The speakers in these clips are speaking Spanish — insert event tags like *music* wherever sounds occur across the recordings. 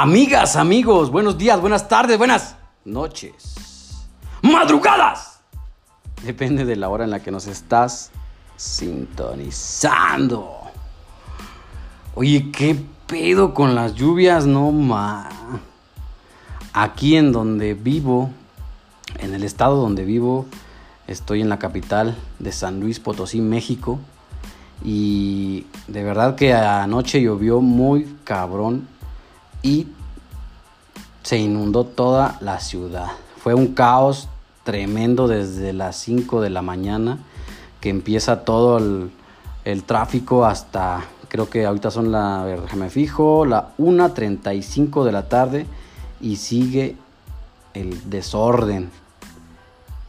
Amigas, amigos, buenos días, buenas tardes, buenas noches, madrugadas. Depende de la hora en la que nos estás sintonizando. Oye, ¿qué pedo con las lluvias? No ma. Aquí en donde vivo, en el estado donde vivo, estoy en la capital de San Luis Potosí, México. Y de verdad que anoche llovió muy cabrón y se inundó toda la ciudad. Fue un caos tremendo desde las 5 de la mañana que empieza todo el, tráfico hasta, creo que ahorita son la, a me fijo, la 1.35 de la tarde y sigue el desorden.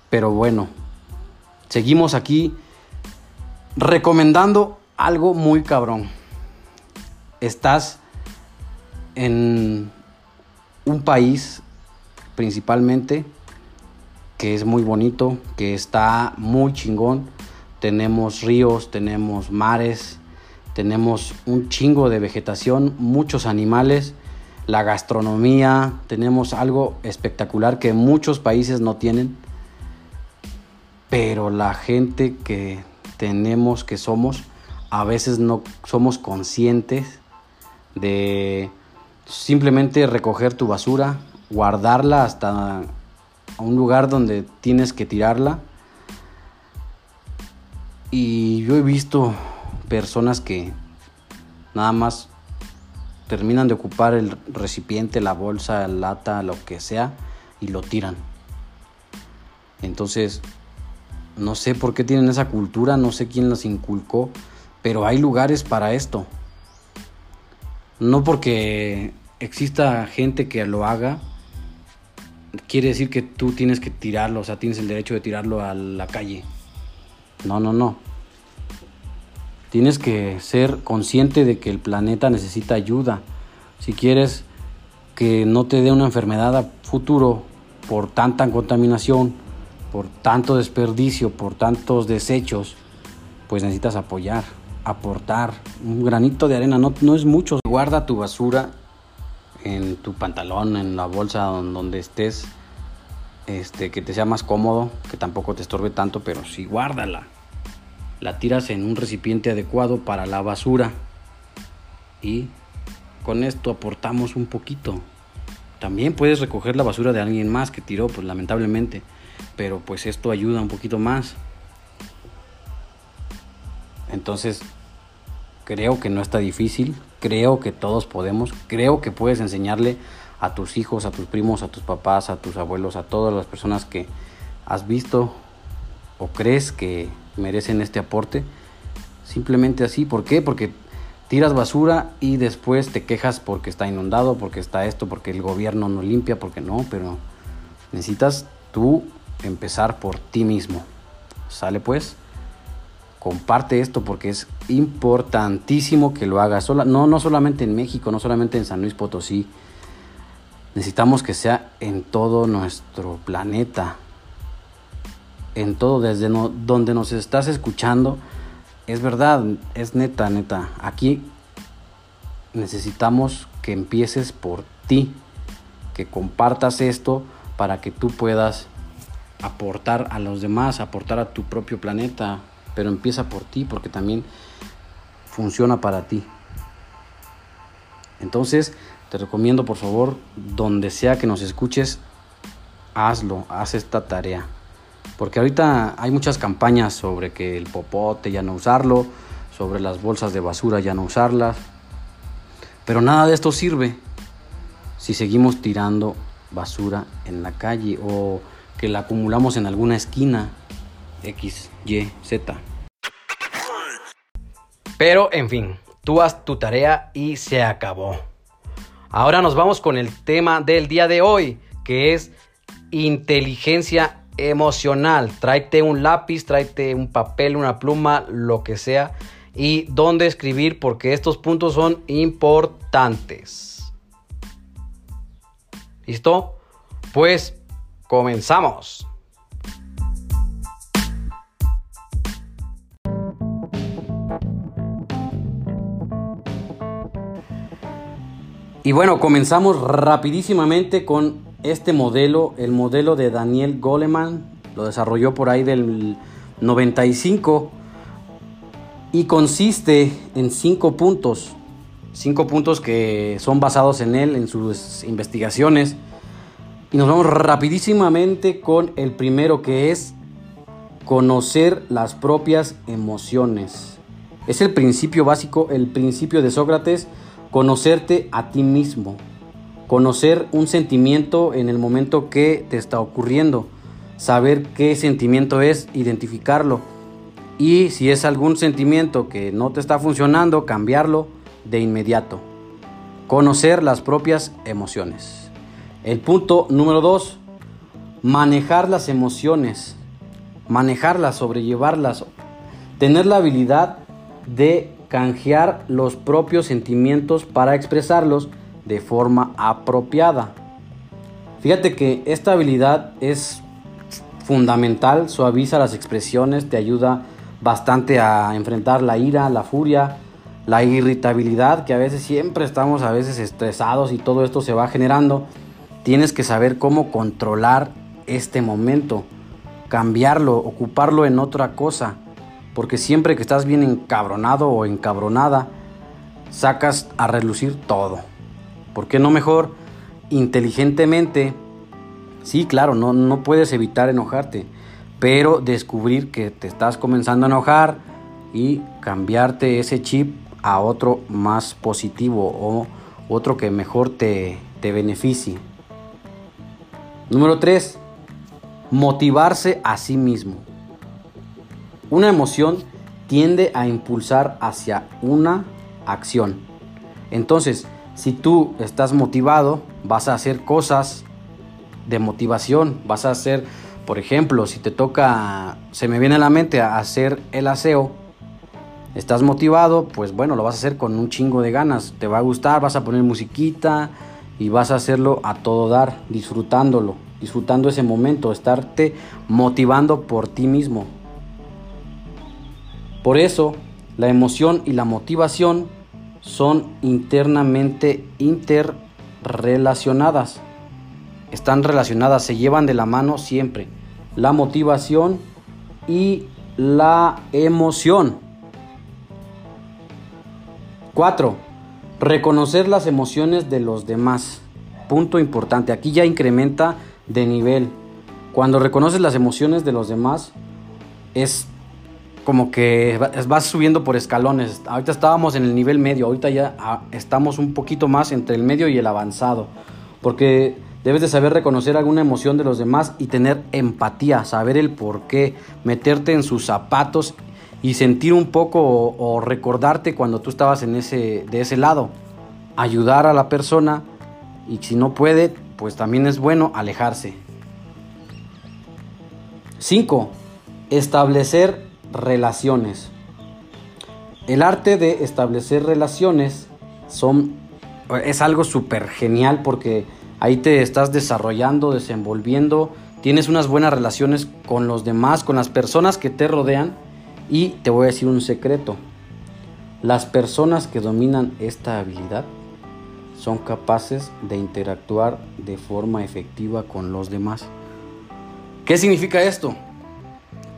Pero bueno, seguimos aquí recomendando algo muy cabrón. Estás en un país principalmente que es muy bonito, que está muy chingón. Tenemos ríos, tenemos mares, tenemos un chingo de vegetación, muchos animales, la gastronomía, tenemos algo espectacular que muchos países no tienen. Pero la gente que tenemos, que somos, a veces no somos conscientes de simplemente recoger tu basura, guardarla hasta un lugar donde tienes que tirarla. Y yo he visto personas que nada más terminan de ocupar el recipiente, la bolsa, la lata, lo que sea, y lo tiran. Entonces, no sé por qué tienen esa cultura, no sé quién las inculcó, pero hay lugares para esto. No porque exista gente que lo haga, quiere decir que tú tienes que tirarlo, o sea, tienes el derecho de tirarlo a la calle. No, no, no. Tienes que ser consciente de que el planeta necesita ayuda. Si quieres que no te dé una enfermedad a futuro por tanta contaminación, por tanto desperdicio, por tantos desechos, pues necesitas apoyar, aportar. Un granito de arena no, no es mucho. Guarda tu basura en tu pantalón, en la bolsa donde estés, este, que te sea más cómodo, que tampoco te estorbe tanto, pero sí guárdala. La tiras en un recipiente adecuado para la basura y con esto aportamos un poquito. También puedes recoger la basura de alguien más que tiró, pues lamentablemente, pero pues esto ayuda un poquito más. Entonces, creo que no está difícil, creo que todos podemos, creo que puedes enseñarle a tus hijos, a tus primos, a tus papás, a tus abuelos, a todas las personas que has visto o crees que merecen este aporte. Simplemente así, ¿por qué? Porque tiras basura y después te quejas porque está inundado, porque está esto, porque el gobierno no limpia, porque no, pero necesitas tú empezar por ti mismo. ¿Sale pues? Comparte esto porque es importantísimo que lo hagas. No, no solamente en México, no solamente en San Luis Potosí. Necesitamos que sea en todo nuestro planeta. En todo, desde donde nos estás escuchando. Es verdad, es neta, neta. Aquí necesitamos que empieces por ti. Que compartas esto para que tú puedas aportar a los demás, aportar a tu propio planeta, pero empieza por ti porque también funciona para ti. Entonces, te recomiendo por favor, donde sea que nos escuches, hazlo, haz esta tarea. Porque ahorita hay muchas campañas sobre que el popote ya no usarlo, sobre las bolsas de basura ya no usarlas. Pero nada de esto sirve si seguimos tirando basura en la calle o que la acumulamos en alguna esquina X, Y, Z. Pero, en fin, tú haz tu tarea y se acabó. Ahora nos vamos con el tema del día de hoy, que es inteligencia emocional. Tráete un lápiz, tráete un papel, una pluma, lo que sea, y dónde escribir, porque estos puntos son importantes. ¿Listo? Pues comenzamos. Y bueno, comenzamos rapidísimamente con este modelo, el modelo de Daniel Goleman, lo desarrolló por ahí del 95 y consiste en cinco puntos, cinco puntos que son basados en él, en sus investigaciones. Y nos vamos rapidísimamente con el primero que es conocer las propias emociones. Es el principio básico, el principio de Sócrates Conocerte a ti mismo. Conocer un sentimiento en el momento que te está ocurriendo. Saber qué sentimiento es, identificarlo. Y si es algún sentimiento que no te está funcionando, cambiarlo de inmediato. Conocer las propias emociones. El punto número dos, manejar las emociones. Manejarlas, sobrellevarlas. Tener la habilidad de canjear los propios sentimientos para expresarlos de forma apropiada. Fíjate que esta habilidad es fundamental, suaviza las expresiones, te ayuda bastante a enfrentar la ira, la furia, la irritabilidad, que a veces siempre estamos a veces estresados y todo esto se va generando. Tienes que saber cómo controlar este momento, cambiarlo, ocuparlo en otra cosa. Porque siempre que estás bien encabronado o encabronada, sacas a relucir todo. ¿Por qué no mejor inteligentemente? Sí, claro, no, no puedes evitar enojarte, pero descubrir que te estás comenzando a enojar y cambiarte ese chip a otro más positivo o otro que mejor te, te beneficie. Número 3. Motivarse a sí mismo. Una emoción tiende a impulsar hacia una acción. Entonces, si tú estás motivado, vas a hacer cosas de motivación, vas a hacer, por ejemplo, si te toca, se me viene a la mente hacer el aseo, estás motivado, pues bueno, lo vas a hacer con un chingo de ganas, te va a gustar, vas a poner musiquita y vas a hacerlo a todo dar, disfrutándolo, disfrutando ese momento, estarte motivando por ti mismo. Por eso, la emoción y la motivación son internamente interrelacionadas. Están relacionadas, se llevan de la mano siempre. La motivación y la emoción. 4. Reconocer las emociones de los demás. Punto importante. Aquí ya incrementa de nivel. Cuando reconoces las emociones de los demás, es como que vas subiendo por escalones. Ahorita estábamos en el nivel medio, ahorita ya ah, estamos un poquito más entre el medio y el avanzado. Porque debes de saber reconocer alguna emoción de los demás y tener empatía, saber el por qué, meterte en sus zapatos y sentir un poco o, recordarte cuando tú estabas en ese, de ese lado. Ayudar a la persona y si no puede, pues también es bueno alejarse. 5. Establecer relaciones. El arte de establecer relaciones es algo súper genial porque ahí te estás desarrollando, desenvolviendo, tienes unas buenas relaciones con los demás, con las personas que te rodean y te voy a decir un secreto. Las personas que dominan esta habilidad son capaces de interactuar de forma efectiva con los demás. ¿Qué significa esto?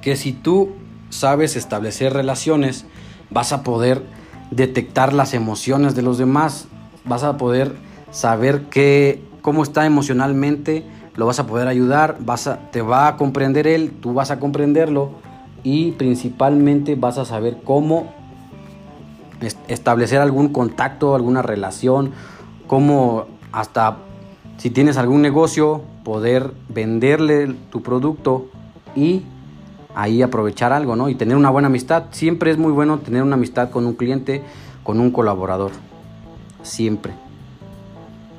Que si tú sabes establecer relaciones, vas a poder detectar las emociones de los demás, vas a poder saber qué, cómo está emocionalmente, lo vas a poder ayudar, vas a, te va a comprender él, tú vas a comprenderlo y principalmente vas a saber cómo establecer algún contacto, alguna relación, cómo hasta Si tienes algún negocio, poder venderle tu producto y ahí aprovechar algo, ¿no? Y tener una buena amistad. Siempre es muy bueno tener una amistad con un cliente, con un colaborador. Siempre.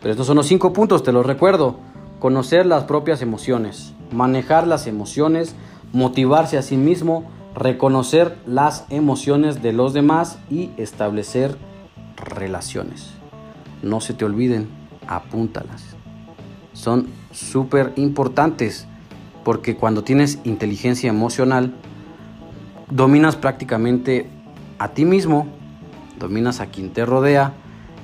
Pero estos son los cinco puntos, te los recuerdo. Conocer las propias emociones, manejar las emociones, motivarse a sí mismo, reconocer las emociones de los demás y establecer relaciones. No se te olviden, apúntalas. Son súper importantes porque cuando tienes inteligencia emocional, dominas prácticamente a ti mismo, dominas a quien te rodea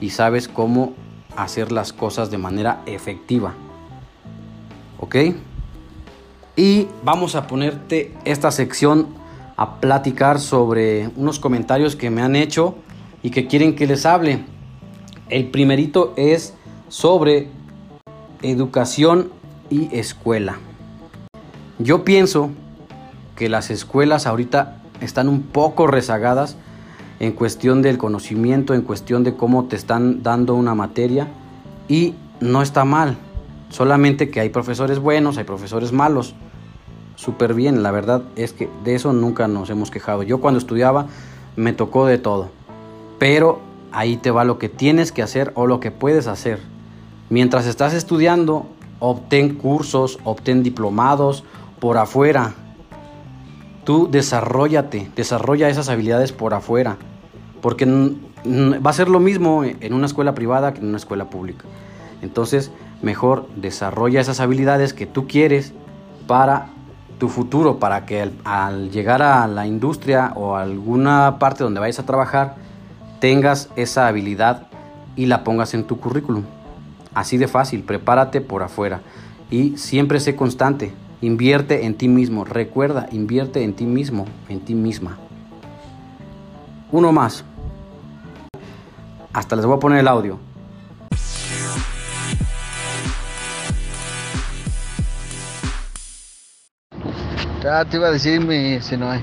y sabes cómo hacer las cosas de manera efectiva. ¿Ok? Y vamos a ponerte esta sección a platicar sobre unos comentarios que me han hecho y que quieren que les hable. El primerito es sobre educación y escuela. Yo pienso que las escuelas ahorita están un poco rezagadas en cuestión del conocimiento, en cuestión de cómo te están dando una materia y no está mal. Solamente que hay profesores buenos, hay profesores malos. Súper bien, la verdad es que de eso nunca nos hemos quejado. Yo cuando estudiaba me tocó de todo. Pero ahí te va lo que tienes que hacer o lo que puedes hacer. Mientras estás estudiando, obtén cursos, obtén diplomados por afuera. Tú desarrollate, desarrolla esas habilidades por afuera. Porque va a ser lo mismo en una escuela privada que en una escuela pública. Entonces, mejor desarrolla esas habilidades que tú quieres para tu futuro, para que al, llegar a la industria o a alguna parte donde vayas a trabajar, tengas esa habilidad y la pongas en tu currículum. Así de fácil, prepárate por afuera y siempre sé constante. Invierte en ti mismo, recuerda, invierte en ti mismo, en ti misma. Uno más. Hasta les voy a poner el audio. Ya te iba a decir, mi Sinoe.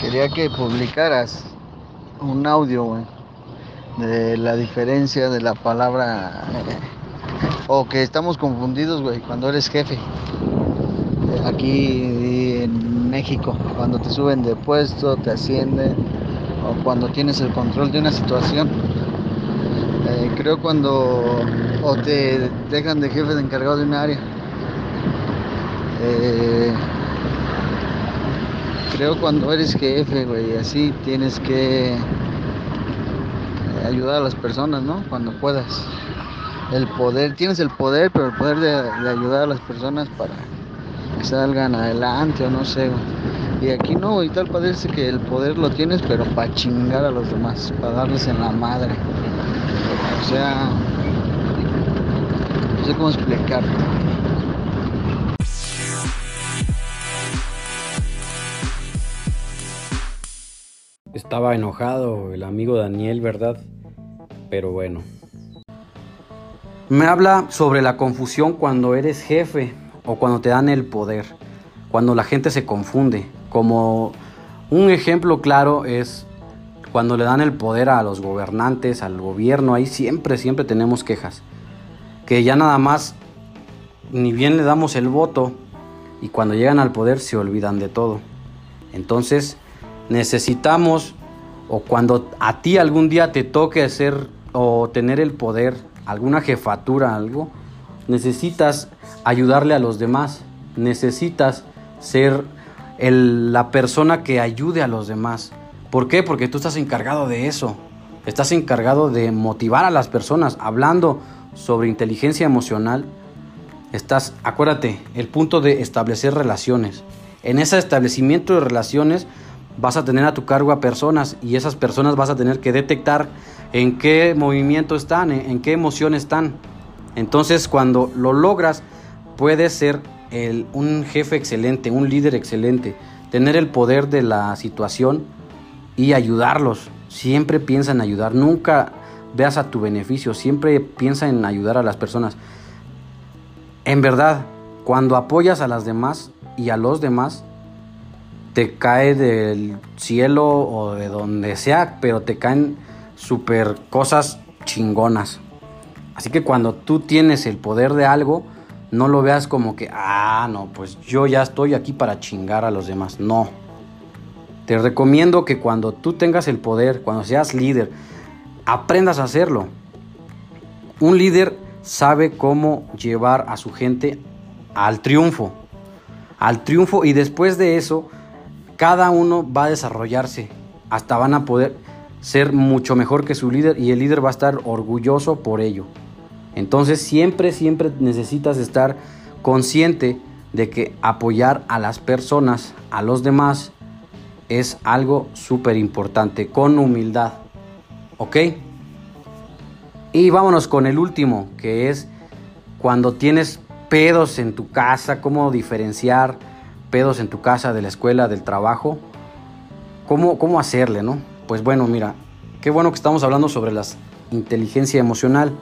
Quería que publicaras un audio, güey, de la diferencia de la palabra. o que estamos confundidos, güey, cuando eres jefe. Aquí en México, cuando te suben de puesto, te ascienden, o cuando tienes el control de una situación. Eh, creo cuando o te dejan de jefe de encargado de un área. Eh, creo cuando eres jefe, güey, así tienes que eh, ayudar a las personas, ¿no? Cuando puedas. El poder, tienes el poder, pero el poder de, ayudar a las personas para que salgan adelante o no sé, Y aquí no, y tal parece que el poder lo tienes, pero para chingar a los demás, para darles en la madre. O sea, no sé cómo explicarte. Estaba enojado el amigo Daniel, ¿verdad? Pero bueno. Me habla sobre la confusión cuando eres jefe o cuando te dan el poder, cuando la gente se confunde. Como un ejemplo claro es cuando le dan el poder a los gobernantes, al gobierno, ahí siempre, siempre tenemos quejas. Que ya nada más, ni bien le damos el voto y cuando llegan al poder se olvidan de todo. Entonces, necesitamos, o cuando a ti algún día te toque hacer o tener el poder, alguna jefatura, algo, necesitas ayudarle a los demás, necesitas ser la persona que ayude a los demás. ¿Por qué? Porque tú estás encargado de eso, estás encargado de motivar a las personas, hablando sobre inteligencia emocional. Estás, acuérdate, el punto de establecer relaciones. En ese establecimiento de relaciones vas a tener a tu cargo a personas y esas personas vas a tener que detectar en qué movimiento están, en, qué emoción están. Entonces cuando lo logras, puedes ser un jefe excelente, un líder excelente, tener el poder de la situación y ayudarlos. Siempre piensa en ayudar, nunca veas a tu beneficio, siempre piensa en ayudar a las personas. En verdad, cuando apoyas a las demás y a los demás, te cae del cielo o de donde sea, pero te caen super cosas chingonas. Así que cuando tú tienes el poder de algo, no lo veas como que, ah, no, pues yo ya estoy aquí para chingar a los demás. No. Te recomiendo que cuando tú tengas el poder, cuando seas líder, aprendas a hacerlo. Un líder sabe cómo llevar a su gente al triunfo. Al triunfo y después de eso, cada uno va a desarrollarse. Hasta van a poder ser mucho mejor que su líder y el líder va a estar orgulloso por ello. Entonces siempre, siempre necesitas estar consciente de que apoyar a las personas, a los demás, es algo súper importante, con humildad. ¿Ok? Y vámonos con el último, que es cuando tienes pedos en tu casa, cómo diferenciar pedos en tu casa, de la escuela, del trabajo, cómo, cómo hacerle, ¿no? Pues bueno, mira, qué bueno que estamos hablando sobre la inteligencia emocional.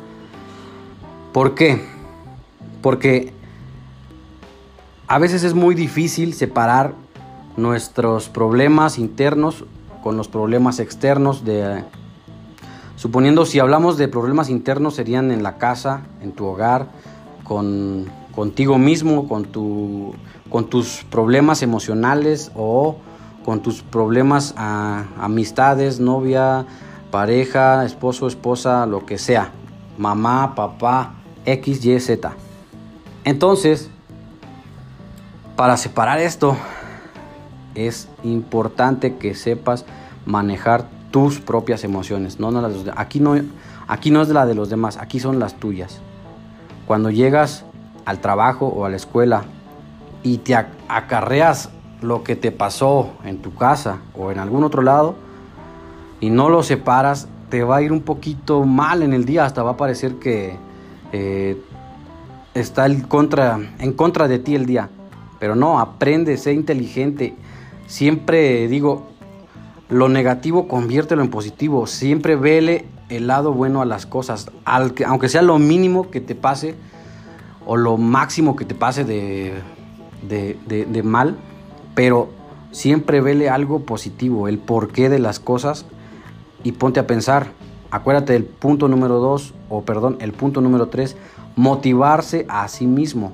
¿Por qué? Porque a veces es muy difícil separar nuestros problemas internos con los problemas externos suponiendo si hablamos de problemas internos serían en la casa, en tu hogar, con contigo mismo, con tu con tus problemas emocionales o con tus problemas a amistades, novia, pareja, esposo, esposa, lo que sea, mamá, papá, X, Y, Z. Entonces, para separar esto, es importante que sepas manejar tus propias emociones. No, no las aquí, no, aquí no es la de los demás, aquí son las tuyas. Cuando llegas al trabajo o a la escuela y te acarreas lo que te pasó en tu casa o en algún otro lado y no lo separas, te va a ir un poquito mal en el día, hasta va a parecer que eh, está contra, en contra de ti el día. Pero no, aprende, sé inteligente. Siempre digo, lo negativo conviértelo en positivo. Siempre vele el lado bueno a las cosas. aunque sea lo mínimo que te pase o lo máximo que te pase de, de mal, pero siempre vele algo positivo, el porqué de las cosas y ponte a pensar. Acuérdate del punto número dos, o perdón, el punto número tres, motivarse a sí mismo.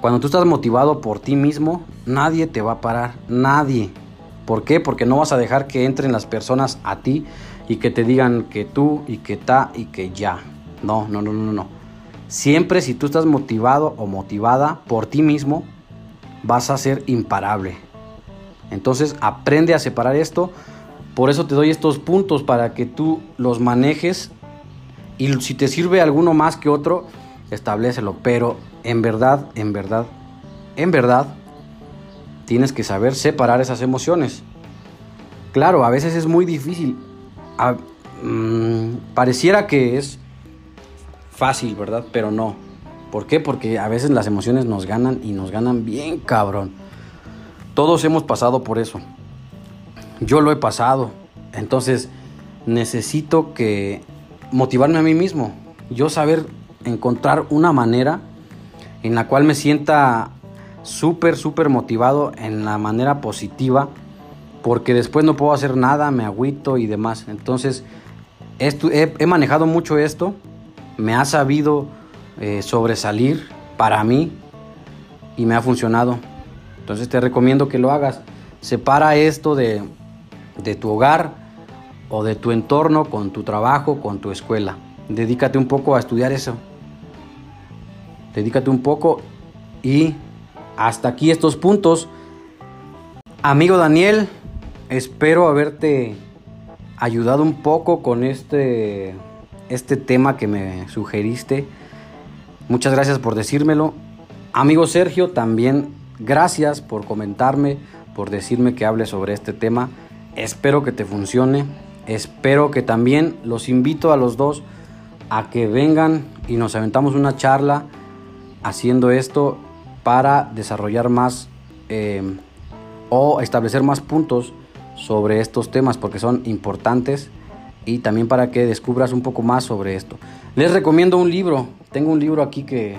Cuando tú estás motivado por ti mismo, nadie te va a parar, nadie. ¿Por qué? Porque no vas a dejar que entren las personas a ti y que te digan que tú y que ta y que ya. No, no, no, no, no. Siempre si tú estás motivado o motivada por ti mismo, vas a ser imparable. Entonces aprende a separar esto por eso te doy estos puntos para que tú los manejes y si te sirve alguno más que otro, establecelo. Pero en verdad, en verdad, en verdad, tienes que saber separar esas emociones. Claro, a veces es muy difícil. Mm, pareciera que es fácil, ¿verdad? Pero no. ¿Por qué? Porque a veces las emociones nos ganan y nos ganan bien cabrón. Todos hemos pasado por eso. Yo lo he pasado. Entonces necesito que motivarme a mí mismo. Yo saber encontrar una manera en la cual me sienta súper, súper motivado en la manera positiva. Porque después no puedo hacer nada, me agüito y demás. Entonces he, manejado mucho esto. Me ha sabido eh, sobresalir para mí y me ha funcionado. Entonces te recomiendo que lo hagas. Separa esto de de tu hogar o de tu entorno con tu trabajo, con tu escuela. Dedícate un poco a estudiar eso. Dedícate un poco y hasta aquí estos puntos. Amigo Daniel, espero haberte ayudado un poco con este, este tema que me sugeriste. Muchas gracias por decírmelo. Amigo Sergio, también gracias por comentarme, por decirme que hable sobre este tema. Espero que te funcione. Espero que también los invito a los dos a que vengan y nos aventamos una charla haciendo esto para desarrollar más em, o establecer más puntos sobre estos temas porque son importantes y también para que descubras un poco más sobre esto. Les recomiendo un libro. Tengo un libro aquí que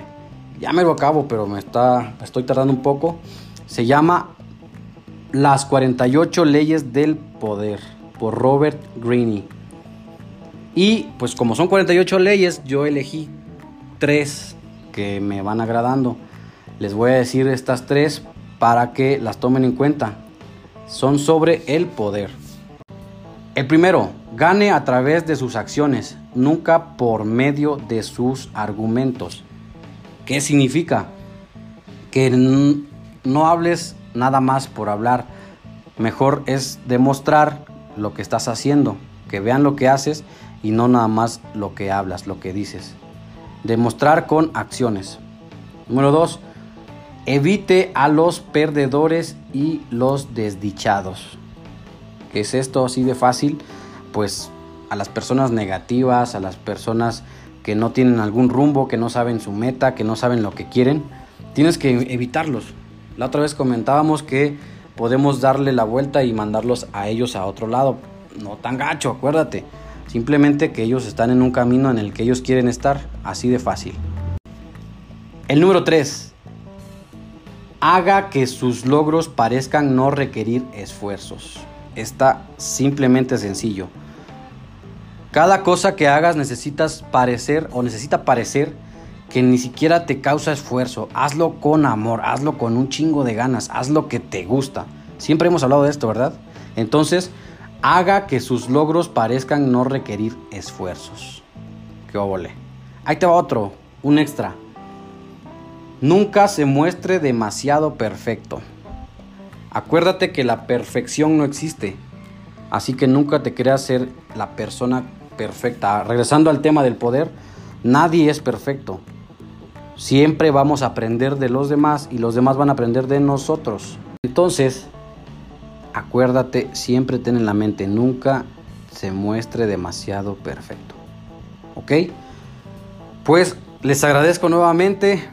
ya me lo acabo, pero me está estoy tardando un poco. Se llama las 48 leyes del poder por Robert Greene. Y pues como son 48 leyes, yo elegí tres que me van agradando. Les voy a decir estas tres para que las tomen en cuenta. Son sobre el poder. El primero, gane a través de sus acciones, nunca por medio de sus argumentos. ¿Qué significa? Que no hables nada más por hablar. Mejor es demostrar lo que estás haciendo, que vean lo que haces y no nada más lo que hablas, lo que dices. Demostrar con acciones. Número dos, evite a los perdedores y los desdichados. ¿Qué es esto así de fácil? Pues a las personas negativas, a las personas que no tienen algún rumbo, que no saben su meta, que no saben lo que quieren, tienes que evitarlos. La otra vez comentábamos que podemos darle la vuelta y mandarlos a ellos a otro lado. No tan gacho, acuérdate. Simplemente que ellos están en un camino en el que ellos quieren estar, así de fácil. El número 3. Haga que sus logros parezcan no requerir esfuerzos. Está simplemente sencillo. Cada cosa que hagas necesitas parecer o necesita parecer que ni siquiera te causa esfuerzo. Hazlo con amor, hazlo con un chingo de ganas, haz lo que te gusta. Siempre hemos hablado de esto, ¿verdad? Entonces, haga que sus logros parezcan no requerir esfuerzos. Qué óvole. Ahí te va otro, un extra. Nunca se muestre demasiado perfecto. Acuérdate que la perfección no existe. Así que nunca te creas ser la persona perfecta. Regresando al tema del poder, nadie es perfecto. Siempre vamos a aprender de los demás y los demás van a aprender de nosotros. Entonces, acuérdate, siempre ten en la mente, nunca se muestre demasiado perfecto. ¿Ok? Pues les agradezco nuevamente.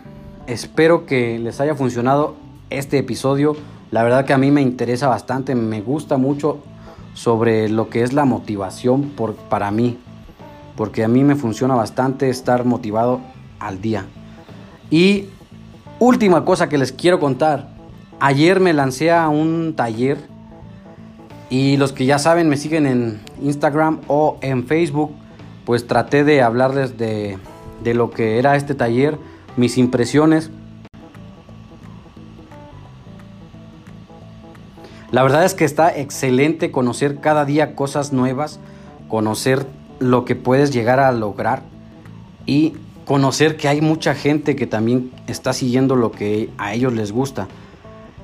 Espero que les haya funcionado este episodio. La verdad que a mí me interesa bastante, me gusta mucho sobre lo que es la motivación por, para mí. Porque a mí me funciona bastante estar motivado al día. Y última cosa que les quiero contar. Ayer me lancé a un taller y los que ya saben, me siguen en Instagram o en Facebook, pues traté de hablarles de, de lo que era este taller, mis impresiones. La verdad es que está excelente conocer cada día cosas nuevas, conocer lo que puedes llegar a lograr y conocer que hay mucha gente que también está siguiendo lo que a ellos les gusta.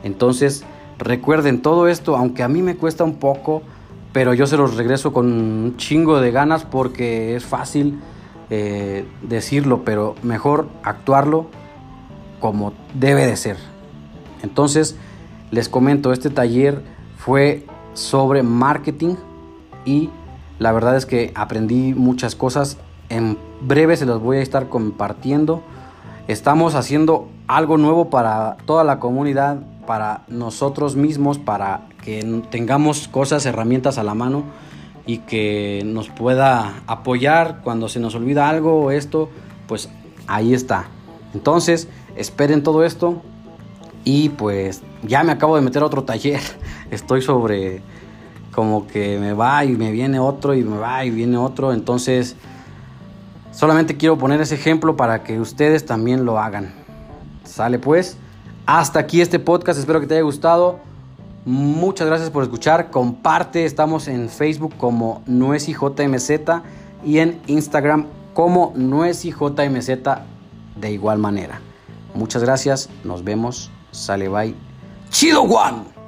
Entonces, Recuerden, todo esto, aunque a mí me cuesta un poco, pero yo se los regreso con un chingo de ganas porque es fácil eh, decirlo, pero mejor actuarlo como debe de ser. Entonces, les comento, este taller fue sobre marketing y la verdad es que aprendí muchas cosas. En breve se los voy a estar compartiendo. Estamos haciendo algo nuevo para toda la comunidad para nosotros mismos, para que tengamos cosas, herramientas a la mano y que nos pueda apoyar cuando se nos olvida algo o esto, pues ahí está. Entonces, esperen todo esto y pues ya me acabo de meter a otro taller. *laughs* Estoy sobre como que me va y me viene otro y me va y viene otro, entonces solamente quiero poner ese ejemplo para que ustedes también lo hagan. Sale pues. Hasta aquí este podcast, espero que te haya gustado. Muchas gracias por escuchar. Comparte, estamos en Facebook como NuesiJMZ y en Instagram como NuesiJMZ de igual manera. Muchas gracias, nos vemos. Sale bye. Chido One.